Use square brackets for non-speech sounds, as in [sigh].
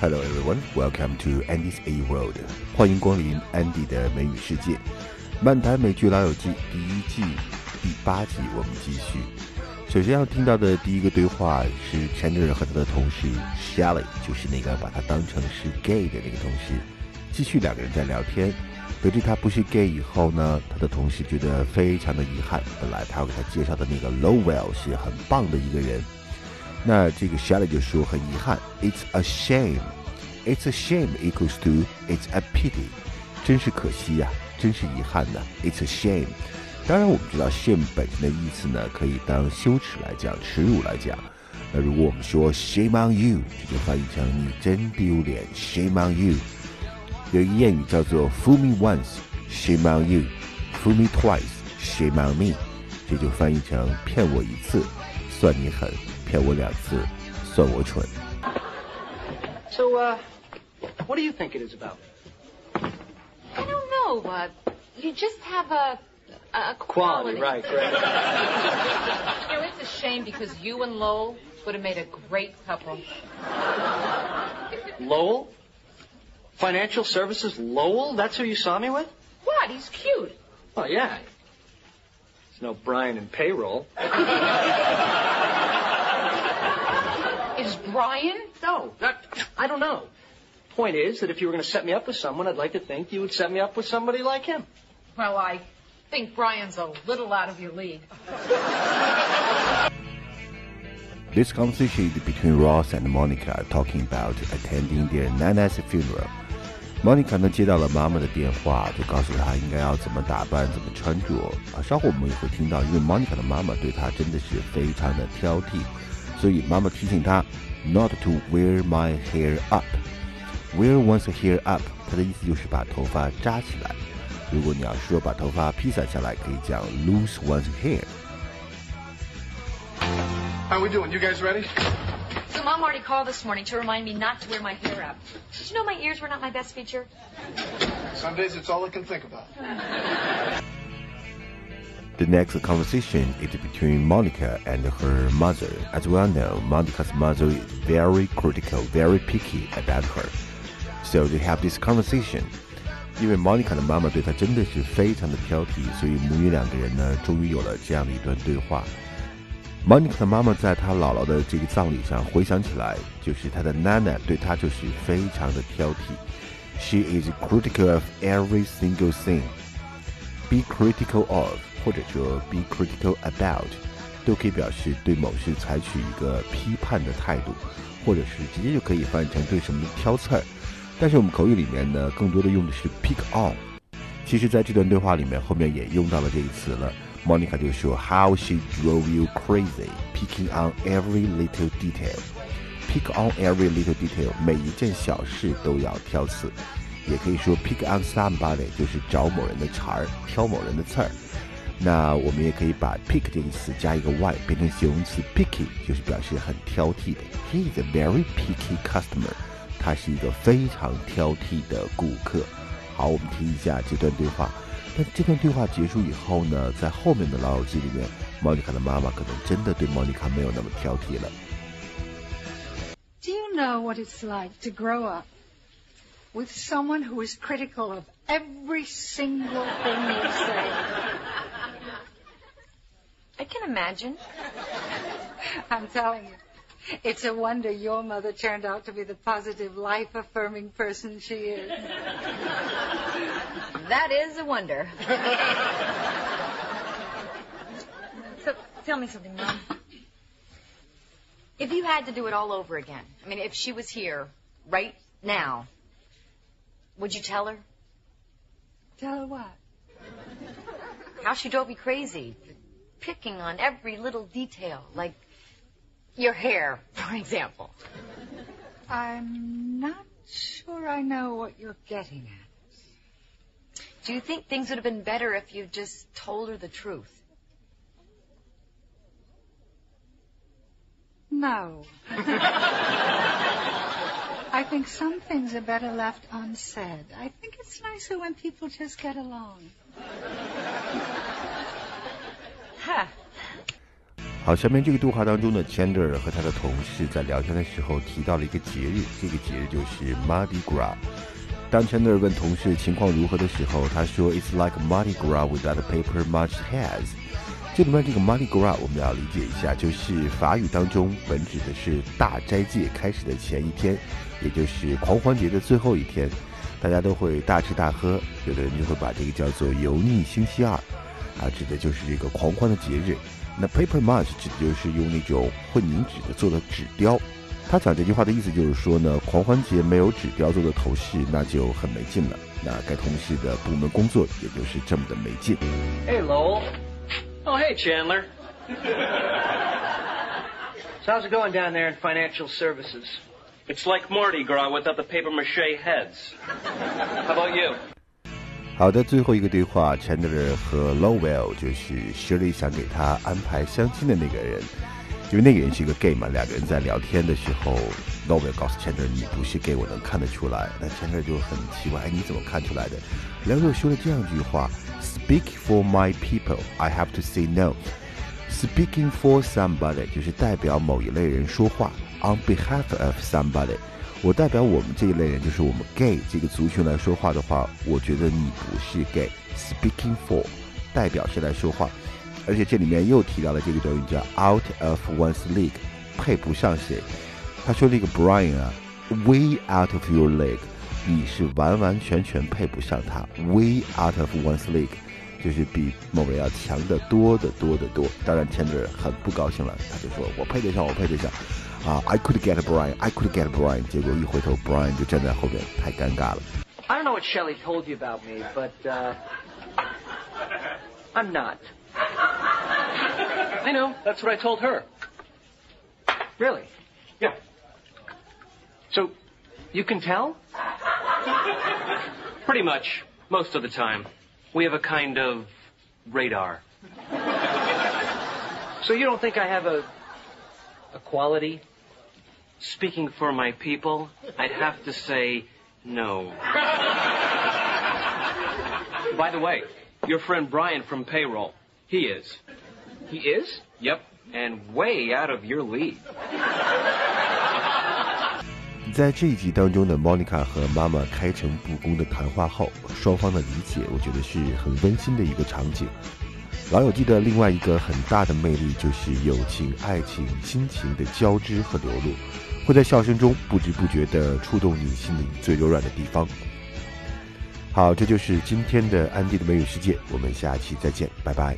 Hello everyone, welcome to Andy's A World。欢迎光临 Andy 的美语世界。漫谈美剧老友记第一季第八集，我们继续。首先要听到的第一个对话是 Chandler 和他的同事 Shelly，就是那个把他当成是 gay 的那个同事。继续两个人在聊天，得知他不是 gay 以后呢，他的同事觉得非常的遗憾。本来他要给他介绍的那个 Lowell 是很棒的一个人。那这个 Shelly 就说很遗憾，It's a shame. It's a shame equals to It's a pity. 真是可惜呀，真是遗憾呐。It's a shame. 当然，我们知道 shame 本身的意思呢，可以当羞耻来讲，耻辱来讲。那如果我们说 shame on you，这就翻译成你真丢脸。Shame on you. 有一个谚语叫做 Fool me once, shame on you. Fool me twice, shame on me. 这就翻译成骗我一次，算你狠。骗我两次，算我蠢。So, uh, what do you think it is about? I don't know. Uh, you just have a a quality. Quality, right, right. [laughs] You know, it's a shame because you and Lowell would have made a great couple. Lowell? Financial services Lowell? That's who you saw me with? What? He's cute. Oh, yeah. It's no Brian in payroll. [laughs] Is Brian? No, not, I don't know. Point is that if you were going to set me up with someone, I'd like to think you would set me up with somebody like him. Well, I think Brian's a little out of your league. This conversation is between Ross and Monica talking about attending their Nana's funeral. Monica 呢接到了妈妈的电话，就告诉她应该要怎么打扮、怎么穿着。啊，稍后我们也会听到，因为 Monica 的妈妈对她真的是非常的挑剔， 所以妈妈提醒她 not to wear my hair up。Wear one's hair up，它的意思就是把头发扎起来。如果你要说把头发披散下来，可以讲 lose one's hair。 How we doing? You guys ready? So mom already called this morning to remind me not to wear my hair up. Did you know my ears were not my best feature? Some days it's all I can think about. The next conversation is between Monica and her mother. As we all know, Monica's mother is very critical, very picky about her. So they have this conversation. 因为 Monica 的妈妈对她真的是非常的挑剔，所以母女两个人呢，终于有了这样的一段对话。Monica 的妈妈在她姥姥的这个葬礼上回想起来，就是她的奶奶对她就是非常的挑剔。She is critical of every single thing. Be critical of 或者说 be critical about 都可以表示对某事采取一个批判的态度，或者是直接就可以翻译成对什么挑刺儿。但是我们口语里面呢，更多的用的是 pick on。其实，在这段对话里面，后面也用到了这个词了。Monica 就说，How she drove you crazy, picking on every little detail. Pick on every little detail，每一件小事都要挑刺。也可以说 pick on somebody，就是找某人的茬儿，挑某人的刺儿。那我们也可以把 pick 这个词加一个 y 变成形容词 picky，就是表示很挑剔的。He is a very picky customer，他是一个非常挑剔的顾客。好，我们听一下这段对话。但这段对话结束以后呢，在后面的老友记里面，莫妮卡的妈妈可能真的对莫妮卡没有那么挑剔了。Do you know what it's like to grow up with someone who is critical of every single thing you say? I can imagine. [laughs] I'm telling you, it's a wonder your mother turned out to be the positive, life affirming person she is. [laughs] That is a wonder. [laughs] so tell me something, Mom. If you had to do it all over again, I mean, if she was here right now, would you tell her Tell her what? how she drove you crazy, picking on every little detail, like your hair, [laughs] for example? I'm not sure I know what you're getting at. Do you think things would have been better if you just told her the truth? No. [laughs] I think some things are better left unsaid. I think it's nicer when people just get along. 好，下面这个对话当中呢，Chandler 和他的同事在聊天的时候提到了一个节日，这个节日就是 Mardi Gras。当 Chandler 问同事情况如何的时候，他说：“It's like Mardi Gras without paper much has。”这里面这个 Mardi Gras 我们要理解一下，就是法语当中本指的是大斋戒开始的前一天，也就是狂欢节的最后一天，大家都会大吃大喝，有的人就会把这个叫做油腻星期二，啊，指的就是这个狂欢的节日。那 paper much 指的就是用那种混凝纸的做的纸雕。他讲这句话的意思就是说呢，狂欢节没有纸雕做的头饰，那就很没劲了。那该同事的部门工作也就是这么的没劲。Hey, Lowell. Oh, hey, Chandler. so how's it going down there in financial services? It's like Mardi Gras without the paper mache heads. How about you? 好的，最后一个对话，Chandler 和 Lowell 就是 Shirley 想给他安排相亲的那个人，因为那个人是一个 gay 嘛。两个人在聊天的时候，Lowell 告诉 Chandler 你不是 gay，我能看得出来。那 Chandler 就很奇怪，哎，你怎么看出来的？Lowell 说了这样一句话：Speak for my people, I have to say no. Speaking for somebody 就是代表某一类人说话，on behalf of somebody。我代表我们这一类人，就是我们 gay 这个族群来说话的话，我觉得你不是 gay。Speaking for 代表谁来说话？而且这里面又提到了这个短语叫 out of one's league，配不上谁。他说这个 Brian 啊，way out of your league，你是完完全全配不上他。way out of one's league，就是比某人要强得多得多得多。当然前者很不高兴了，他就说我配得上，我配得上。啊、uh,，I could get Brian, I could get Brian。结果一回头，Brian 就站在后边，太尴尬了。 I don't know what Shelley told you about me, but uh, I'm not. I know. That's what I told her. Really? Yeah. So, you can tell? Pretty much. Most of the time. We have a kind of radar. So you don't think I have a a quality? Speaking for my people, I'd have to say no. By the way, your friend Brian from payroll, he is. He is? Yep, and way out of your league. 在这一集当中的 Monica 和妈妈开诚布公的谈话后，双方的理解，我觉得是很温馨的一个场景。 老友记的另外一个很大的魅力就是友情、爱情、亲情的交织和流露，会在笑声中不知不觉地触动你心灵最柔软的地方。好，这就是今天的安迪的美语世界，我们下期再见，拜拜。